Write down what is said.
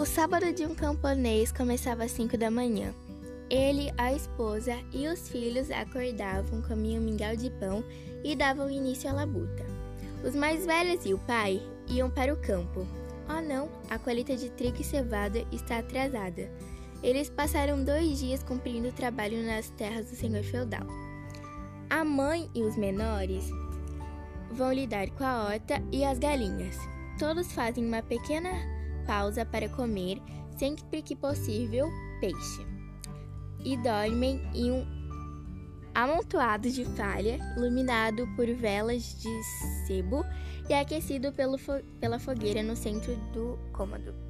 O sábado de um camponês começava às 5 da manhã. Ele, a esposa e os filhos acordavam, comiam mingau de pão e davam início à labuta. Os mais velhos e o pai iam para o campo. Oh não, a colheita de trigo e cevada está atrasada. Eles passaram dois dias cumprindo o trabalho nas terras do senhor feudal. A mãe e os menores vão lidar com a horta e as galinhas. Todos fazem uma pequena pausa para comer, sempre que possível, peixe. E dormem em um amontoado de palha, iluminado por velas de sebo e aquecido fo pela fogueira no centro do cômodo.